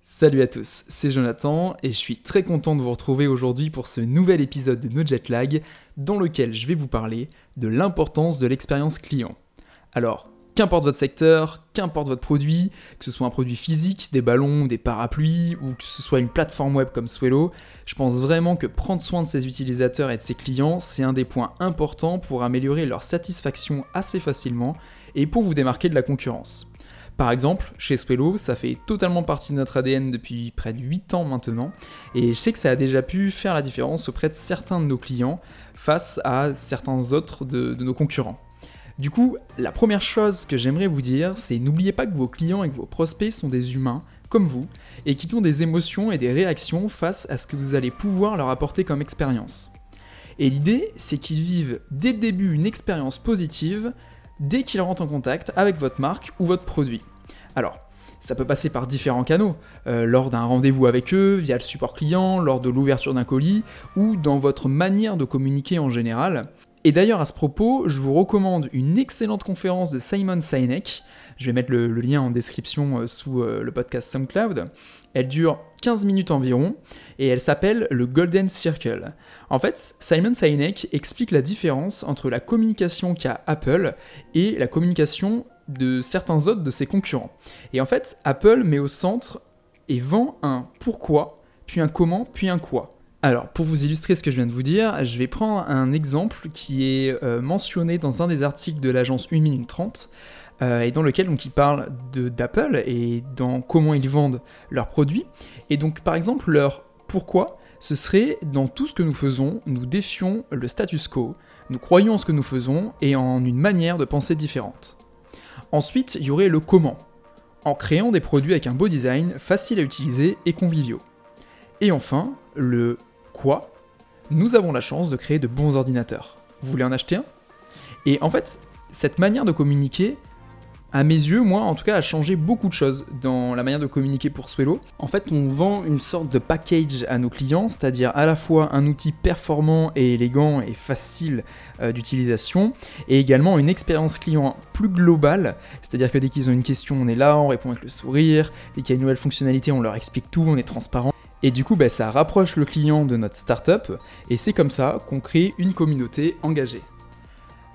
Salut à tous, c'est Jonathan et je suis très content de vous retrouver aujourd'hui pour ce nouvel épisode de No Jet Lag dans lequel je vais vous parler de l'importance de l'expérience client. Alors, qu'importe votre secteur, qu'importe votre produit, que ce soit un produit physique, des ballons, des parapluies ou que ce soit une plateforme web comme Swello, je pense vraiment que prendre soin de ses utilisateurs et de ses clients, c'est un des points importants pour améliorer leur satisfaction assez facilement et pour vous démarquer de la concurrence. Par exemple, chez Swello, ça fait totalement partie de notre ADN depuis près de 8 ans maintenant, et je sais que ça a déjà pu faire la différence auprès de certains de nos clients face à certains autres de, de nos concurrents. Du coup, la première chose que j'aimerais vous dire, c'est n'oubliez pas que vos clients et que vos prospects sont des humains, comme vous, et qui ont des émotions et des réactions face à ce que vous allez pouvoir leur apporter comme expérience. Et l'idée, c'est qu'ils vivent dès le début une expérience positive dès qu'ils rentrent en contact avec votre marque ou votre produit. Alors, ça peut passer par différents canaux, euh, lors d'un rendez-vous avec eux, via le support client, lors de l'ouverture d'un colis, ou dans votre manière de communiquer en général. Et d'ailleurs à ce propos, je vous recommande une excellente conférence de Simon Sinek, je vais mettre le, lien en description euh, sous euh, le podcast SoundCloud. Elle dure 15 minutes environ et elle s'appelle le Golden Circle. En fait, Simon Sinek explique la différence entre la communication qu'a Apple et la communication de certains autres de ses concurrents. Et en fait, Apple met au centre et vend un pourquoi, puis un comment, puis un quoi. Alors, pour vous illustrer ce que je viens de vous dire, je vais prendre un exemple qui est euh, mentionné dans un des articles de l'agence 1 minute 30, euh, et dans lequel donc, ils parlent d'Apple et dans comment ils vendent leurs produits. Et donc, par exemple, leur pourquoi, ce serait dans tout ce que nous faisons, nous défions le status quo, nous croyons en ce que nous faisons et en une manière de penser différente. Ensuite, il y aurait le comment, en créant des produits avec un beau design, facile à utiliser et conviviaux. Et enfin, le nous avons la chance de créer de bons ordinateurs. Vous voulez en acheter un? Et en fait, cette manière de communiquer, à mes yeux, moi en tout cas, a changé beaucoup de choses dans la manière de communiquer pour Swello. En fait, on vend une sorte de package à nos clients, c'est-à-dire à la fois un outil performant et élégant et facile euh, d'utilisation, et également une expérience client plus globale, c'est-à-dire que dès qu'ils ont une question, on est là, on répond avec le sourire, dès qu'il y a une nouvelle fonctionnalité, on leur explique tout, on est transparent. Et du coup, bah, ça rapproche le client de notre startup, et c'est comme ça qu'on crée une communauté engagée.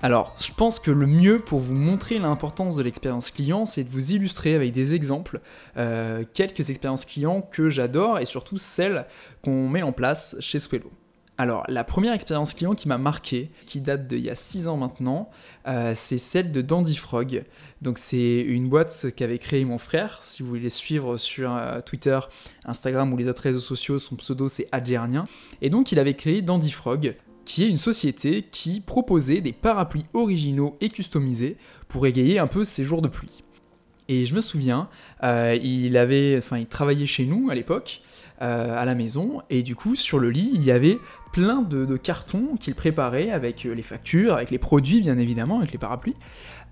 Alors, je pense que le mieux pour vous montrer l'importance de l'expérience client, c'est de vous illustrer avec des exemples, euh, quelques expériences clients que j'adore et surtout celles qu'on met en place chez Swello. Alors, la première expérience client qui m'a marqué, qui date d'il y a 6 ans maintenant, euh, c'est celle de Dandy Frog. Donc, c'est une boîte qu'avait créée mon frère. Si vous voulez suivre sur euh, Twitter, Instagram ou les autres réseaux sociaux, son pseudo c'est Adjernien. Et donc, il avait créé Dandy Frog qui est une société qui proposait des parapluies originaux et customisés pour égayer un peu ses jours de pluie. Et je me souviens, euh, il avait, enfin, il travaillait chez nous à l'époque, à la maison, et du coup, sur le lit, il y avait plein de, cartons qu'il préparait avec les factures, avec les produits, bien évidemment, avec les parapluies.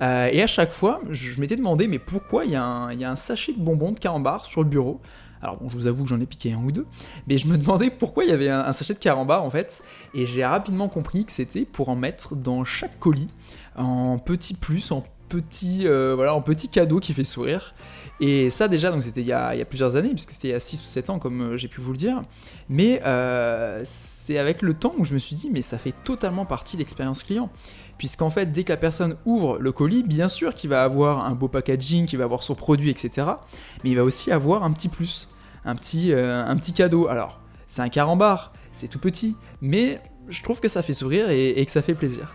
Euh, et à chaque fois, je, m'étais demandé, mais pourquoi il y, a un, il y, a un sachet de bonbons de carambar sur le bureau? Alors bon, je vous avoue que j'en ai piqué un ou deux, mais je me demandais pourquoi il y avait un, sachet de carambar en fait, et j'ai rapidement compris que c'était pour en mettre dans chaque colis, en petit plus, en petit, euh, voilà, en petit cadeau qui fait sourire. Et ça déjà, donc c'était il, y a plusieurs années, puisque c'était il y a 6 ou 7 ans comme euh, j'ai pu vous le dire. Mais euh, c'est avec le temps où je me suis dit, mais ça fait totalement partie de l'expérience client. Puisqu'en fait, dès que la personne ouvre le colis, bien sûr qu'il va avoir un beau packaging, qu'il va avoir son produit, etc. Mais il va aussi avoir un petit plus un petit, euh, un petit cadeau. Alors, c'est un carambar, c'est tout petit, mais je trouve que ça fait sourire et, que ça fait plaisir.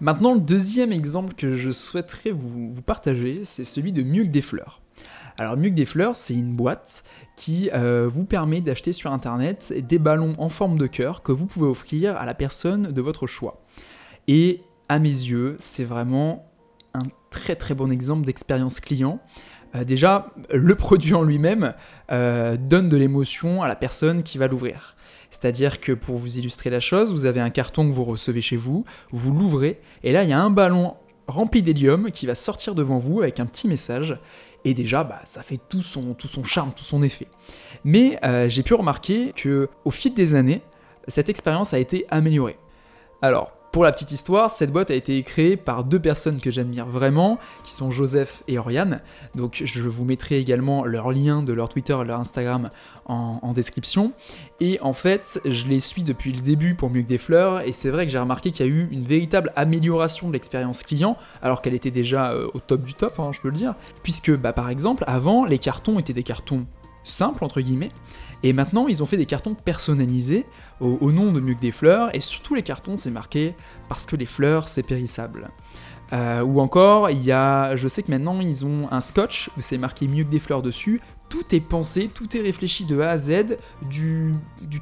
Maintenant, le deuxième exemple que je souhaiterais vous, partager, c'est celui de Mieux que des fleurs. Alors Mieux que des fleurs, c'est une boîte qui euh, vous permet d'acheter sur internet des ballons en forme de cœur que vous pouvez offrir à la personne de votre choix. Et à mes yeux, c'est vraiment un très très bon exemple d'expérience client euh, déjà, le produit en lui-même euh, donne de l'émotion à la personne qui va l'ouvrir. C'est-à-dire que pour vous illustrer la chose, vous avez un carton que vous recevez chez vous, vous l'ouvrez, et là il y a un ballon rempli d'hélium qui va sortir devant vous avec un petit message, et déjà bah, ça fait tout son, charme, tout son effet. Mais euh, j'ai pu remarquer que au fil des années, cette expérience a été améliorée. Alors, Pour la petite histoire, cette boîte a été créée par deux personnes que j'admire vraiment, qui sont Joseph et Oriane. Donc je vous mettrai également leur lien de leur Twitter et leur Instagram en, description. Et en fait, je les suis depuis le début pour mieux que des fleurs, et c'est vrai que j'ai remarqué qu'il y a eu une véritable amélioration de l'expérience client, alors qu'elle était déjà euh, au top du top, hein, je peux le dire. Puisque bah, par exemple, avant, les cartons étaient des cartons simples, entre guillemets, et maintenant, ils ont fait des cartons personnalisés au, nom de Mieux que des fleurs, et sur tous les cartons, c'est marqué parce que les fleurs, c'est périssable. Euh, ou encore, il y a, je sais que maintenant ils ont un scotch où c'est marqué mieux que des fleurs dessus, tout est pensé, tout est réfléchi de A à Z, du,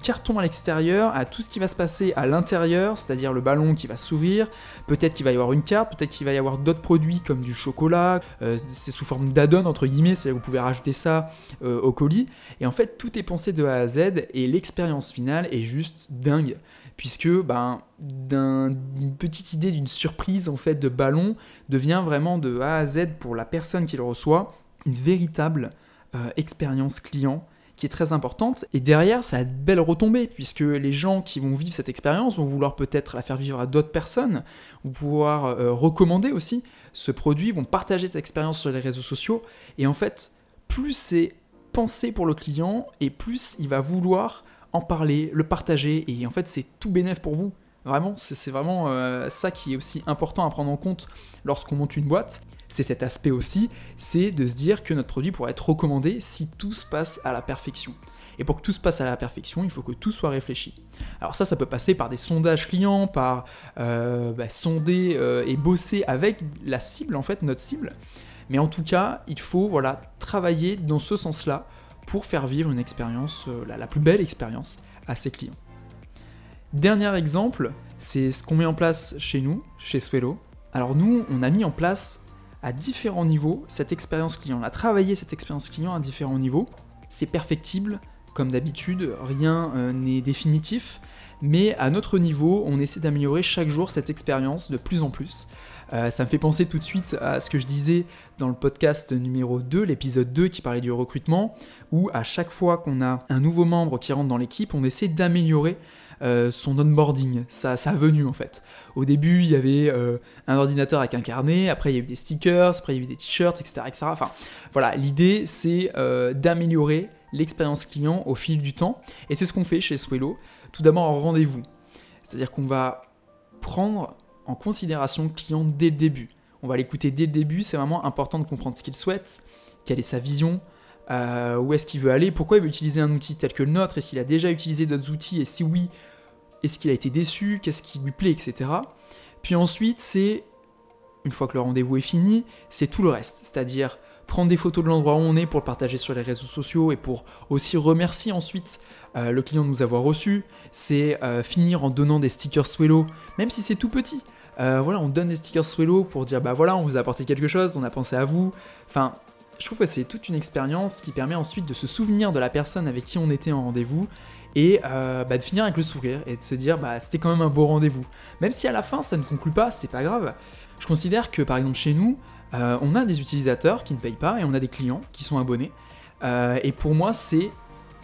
carton à l'extérieur à tout ce qui va se passer à l'intérieur, c'est-à-dire le ballon qui va s'ouvrir, peut-être qu'il va y avoir une carte, peut-être qu'il va y avoir d'autres produits comme du chocolat, euh, c'est sous forme d'addon entre guillemets, c'est vous pouvez rajouter ça euh, au colis, et en fait tout est pensé de A à Z et l'expérience finale est juste dingue puisque ben, d'une petite idée d'une surprise en fait de ballon devient vraiment de A à Z pour la personne qui le reçoit une véritable euh, expérience client qui est très importante. Et derrière, ça a de belles retombées, puisque les gens qui vont vivre cette expérience vont vouloir peut-être la faire vivre à d'autres personnes, ou pouvoir euh, recommander aussi ce produit, vont partager cette expérience sur les réseaux sociaux. Et en fait, plus c'est pensé pour le client, et plus il va vouloir en parler, le partager, et en fait c'est tout bénéf pour vous. Vraiment, c'est vraiment euh, ça qui est aussi important à prendre en compte lorsqu'on monte une boîte. C'est cet aspect aussi, c'est de se dire que notre produit pourrait être recommandé si tout se passe à la perfection. Et pour que tout se passe à la perfection, il faut que tout soit réfléchi. Alors ça, ça peut passer par des sondages clients, par euh, bah, sonder euh, et bosser avec la cible, en fait, notre cible. Mais en tout cas, il faut voilà, travailler dans ce sens-là pour faire vivre une expérience, la, la plus belle expérience à ses clients. Dernier exemple, c'est ce qu'on met en place chez nous, chez Swello. Alors nous, on a mis en place à différents niveaux cette expérience client. On a travaillé cette expérience client à différents niveaux. C'est perfectible, comme d'habitude, rien euh, n'est définitif, mais à notre niveau, on essaie d'améliorer chaque jour cette expérience de plus en plus. Euh, ça me fait penser tout de suite à ce que je disais dans le podcast numéro 2, l'épisode 2 qui parlait du recrutement, où à chaque fois qu'on a un nouveau membre qui rentre dans l'équipe, on essaie d'améliorer euh, son onboarding, sa, sa venue en fait. Au début, il y avait euh, un ordinateur avec un carnet, après il y a eu des stickers, après il y a eu des t-shirts, etc., etc. Enfin, voilà, l'idée c'est d'améliorer l'expérience client au fil du temps, et c'est ce qu'on fait chez Swello. Tout d'abord en rendez-vous, c'est-à-dire qu'on va prendre en considération client dès le début. On va l'écouter dès le début, c'est vraiment important de comprendre ce qu'il souhaite, quelle est sa vision, où est-ce qu'il veut aller, pourquoi il veut utiliser un outil tel que le nôtre, est-ce qu'il a déjà utilisé d'autres outils, et si oui, est-ce qu'il a été déçu, qu'est-ce qui lui plaît, etc. Puis ensuite, c'est, une fois que le rendez-vous est fini, c'est tout le reste, c'est-à-dire prendre des photos de l'endroit où on est pour le partager sur les réseaux sociaux et pour aussi remercier ensuite euh, le client de nous avoir reçus. C'est euh, finir en donnant des stickers Swello, même si c'est tout petit. Euh, voilà, on donne des stickers Swello pour dire bah voilà, on vous a apporté quelque chose, on a pensé à vous. Enfin, je trouve que c'est toute une expérience qui permet ensuite de se souvenir de la personne avec qui on était en rendez-vous et bah, de finir avec le sourire et de se dire bah c'était quand même un beau rendez-vous. Même si à la fin ça ne conclut pas, c'est pas grave. Je considère que par exemple chez nous, euh, on a des utilisateurs qui ne payent pas et on a des clients qui sont abonnés. Euh, et pour moi c'est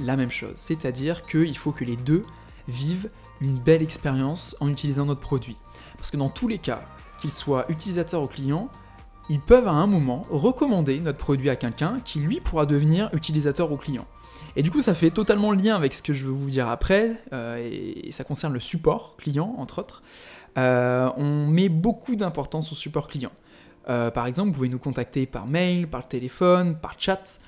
la même chose, c'est-à-dire qu'il faut que les deux vivent une belle expérience en utilisant notre produit. Parce que dans tous les cas, qu'ils soient utilisateurs ou clients, ils peuvent à un moment recommander notre produit à quelqu'un qui lui pourra devenir utilisateur ou client. Et du coup, ça fait totalement le lien avec ce que je vais vous dire après, euh, et, ça concerne le support client, entre autres. On met beaucoup d'importance au support client. Euh, par exemple, vous pouvez nous contacter par mail, par téléphone, par chat.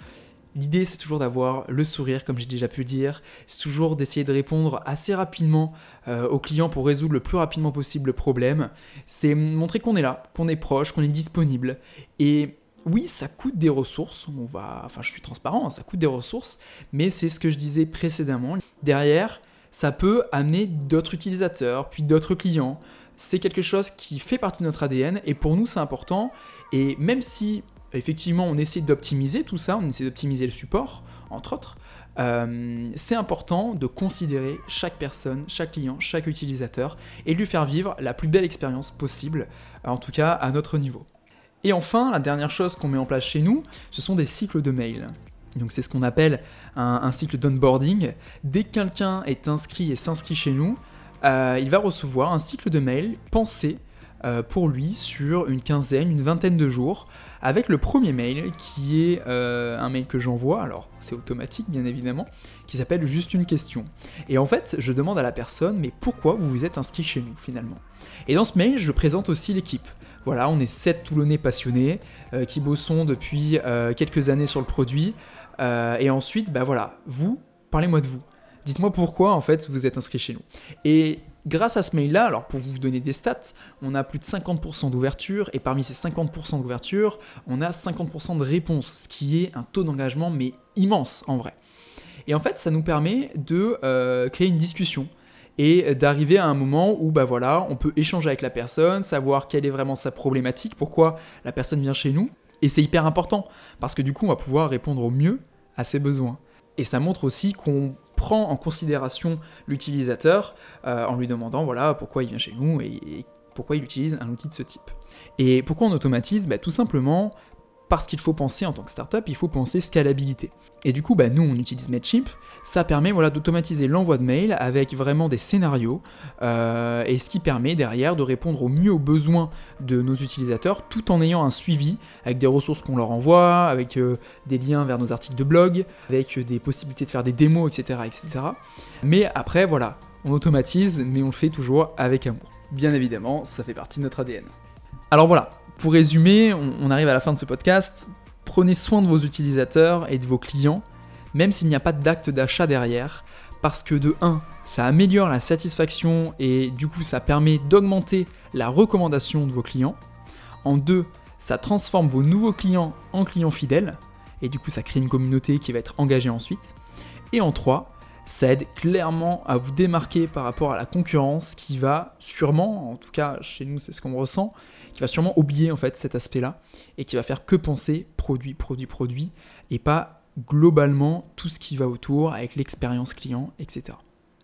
L'idée, c'est toujours d'avoir le sourire, comme j'ai déjà pu dire. C'est toujours d'essayer de répondre assez rapidement aux clients pour résoudre le plus rapidement possible le problème. C'est montrer qu'on est là, qu'on est proche, qu'on est disponible. Et oui, ça coûte des ressources, on va, enfin je suis transparent, ça coûte des ressources, mais c'est ce que je disais précédemment. Derrière, ça peut amener d'autres utilisateurs, puis d'autres clients. C'est quelque chose qui fait partie de notre ADN et pour nous c'est important. Et même si effectivement on essaie d'optimiser tout ça, on essaie d'optimiser le support, entre autres, euh, c'est important de considérer chaque personne, chaque client, chaque utilisateur et lui faire vivre la plus belle expérience possible, en tout cas à notre niveau. Et enfin, la dernière chose qu'on met en place chez nous, ce sont des cycles de mails. Donc c'est ce qu'on appelle un, cycle d'onboarding. Dès que quelqu'un est inscrit et s'inscrit chez nous, euh, il va recevoir un cycle de mails pensé euh, pour lui sur une quinzaine, une vingtaine de jours, avec le premier mail qui est euh, un mail que j'envoie, alors c'est automatique bien évidemment, qui s'appelle juste une question. Et en fait, je demande à la personne, mais pourquoi vous vous êtes inscrit chez nous finalement? Et dans ce mail, je présente aussi l'équipe. Voilà, on est sept Toulonnais passionnés euh, qui bossons depuis quelques années sur le produit. et ensuite, bah voilà, vous, parlez-moi de vous. Dites-moi pourquoi en fait vous êtes inscrit chez nous. Et Grâce à ce mail-là, alors pour vous donner des stats, on a plus de 50% d'ouverture, et parmi ces 50% d'ouverture, on a 50% de réponses, ce qui est un taux d'engagement mais immense en vrai. Et en fait, ça nous permet de euh, créer une discussion et d'arriver à un moment où bah voilà, on peut échanger avec la personne, savoir quelle est vraiment sa problématique, pourquoi la personne vient chez nous. Et c'est hyper important parce que du coup, on va pouvoir répondre au mieux à ses besoins. Et ça montre aussi qu'on prend en considération l'utilisateur euh, en lui demandant voilà pourquoi il vient chez nous et, pourquoi il utilise un outil de ce type. Et pourquoi on automatise? Bah, Tout simplement parce qu'il faut penser en tant que startup, il faut penser scalabilité. Et du coup, bah, nous, on utilise Mailchimp. Ça permet voilà, d'automatiser l'envoi de mails avec vraiment des scénarios, euh, et ce qui permet derrière de répondre au mieux aux besoins de nos utilisateurs, tout en ayant un suivi avec des ressources qu'on leur envoie, avec euh, des liens vers nos articles de blog, avec des possibilités de faire des démos, etc., etc. Mais après, voilà, on automatise, mais on le fait toujours avec amour. Bien évidemment, ça fait partie de notre ADN. Alors voilà, pour résumer, on, arrive à la fin de ce podcast. Prenez soin de vos utilisateurs et de vos clients, même s'il n'y a pas d'acte d'achat derrière, parce que de 1, ça améliore la satisfaction et du coup ça permet d'augmenter la recommandation de vos clients. En 2, ça transforme vos nouveaux clients en clients fidèles, et du coup ça crée une communauté qui va être engagée ensuite. Et en 3, ça aide clairement à vous démarquer par rapport à la concurrence qui va sûrement, en tout cas chez nous c'est ce qu'on ressent, qui va sûrement oublier en fait cet aspect-là et qui va faire que penser produit, produit, produit et pas globalement tout ce qui va autour avec l'expérience client, etc.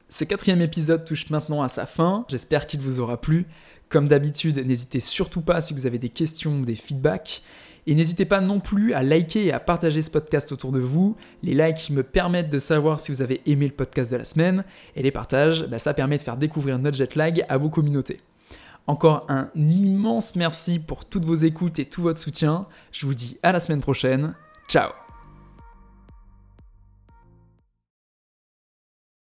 Ce quatrième épisode touche maintenant à sa fin, j'espère qu'il vous aura plu. Comme d'habitude, n'hésitez surtout pas si vous avez des questions ou des feedbacks. Et n'hésitez pas non plus à liker et à partager ce podcast autour de vous. Les likes me permettent de savoir si vous avez aimé le podcast de la semaine. Et les partages, bah, ça permet de faire découvrir notre jet lag à vos communautés. Encore un immense merci pour toutes vos écoutes et tout votre soutien. Je vous dis à la semaine prochaine. Ciao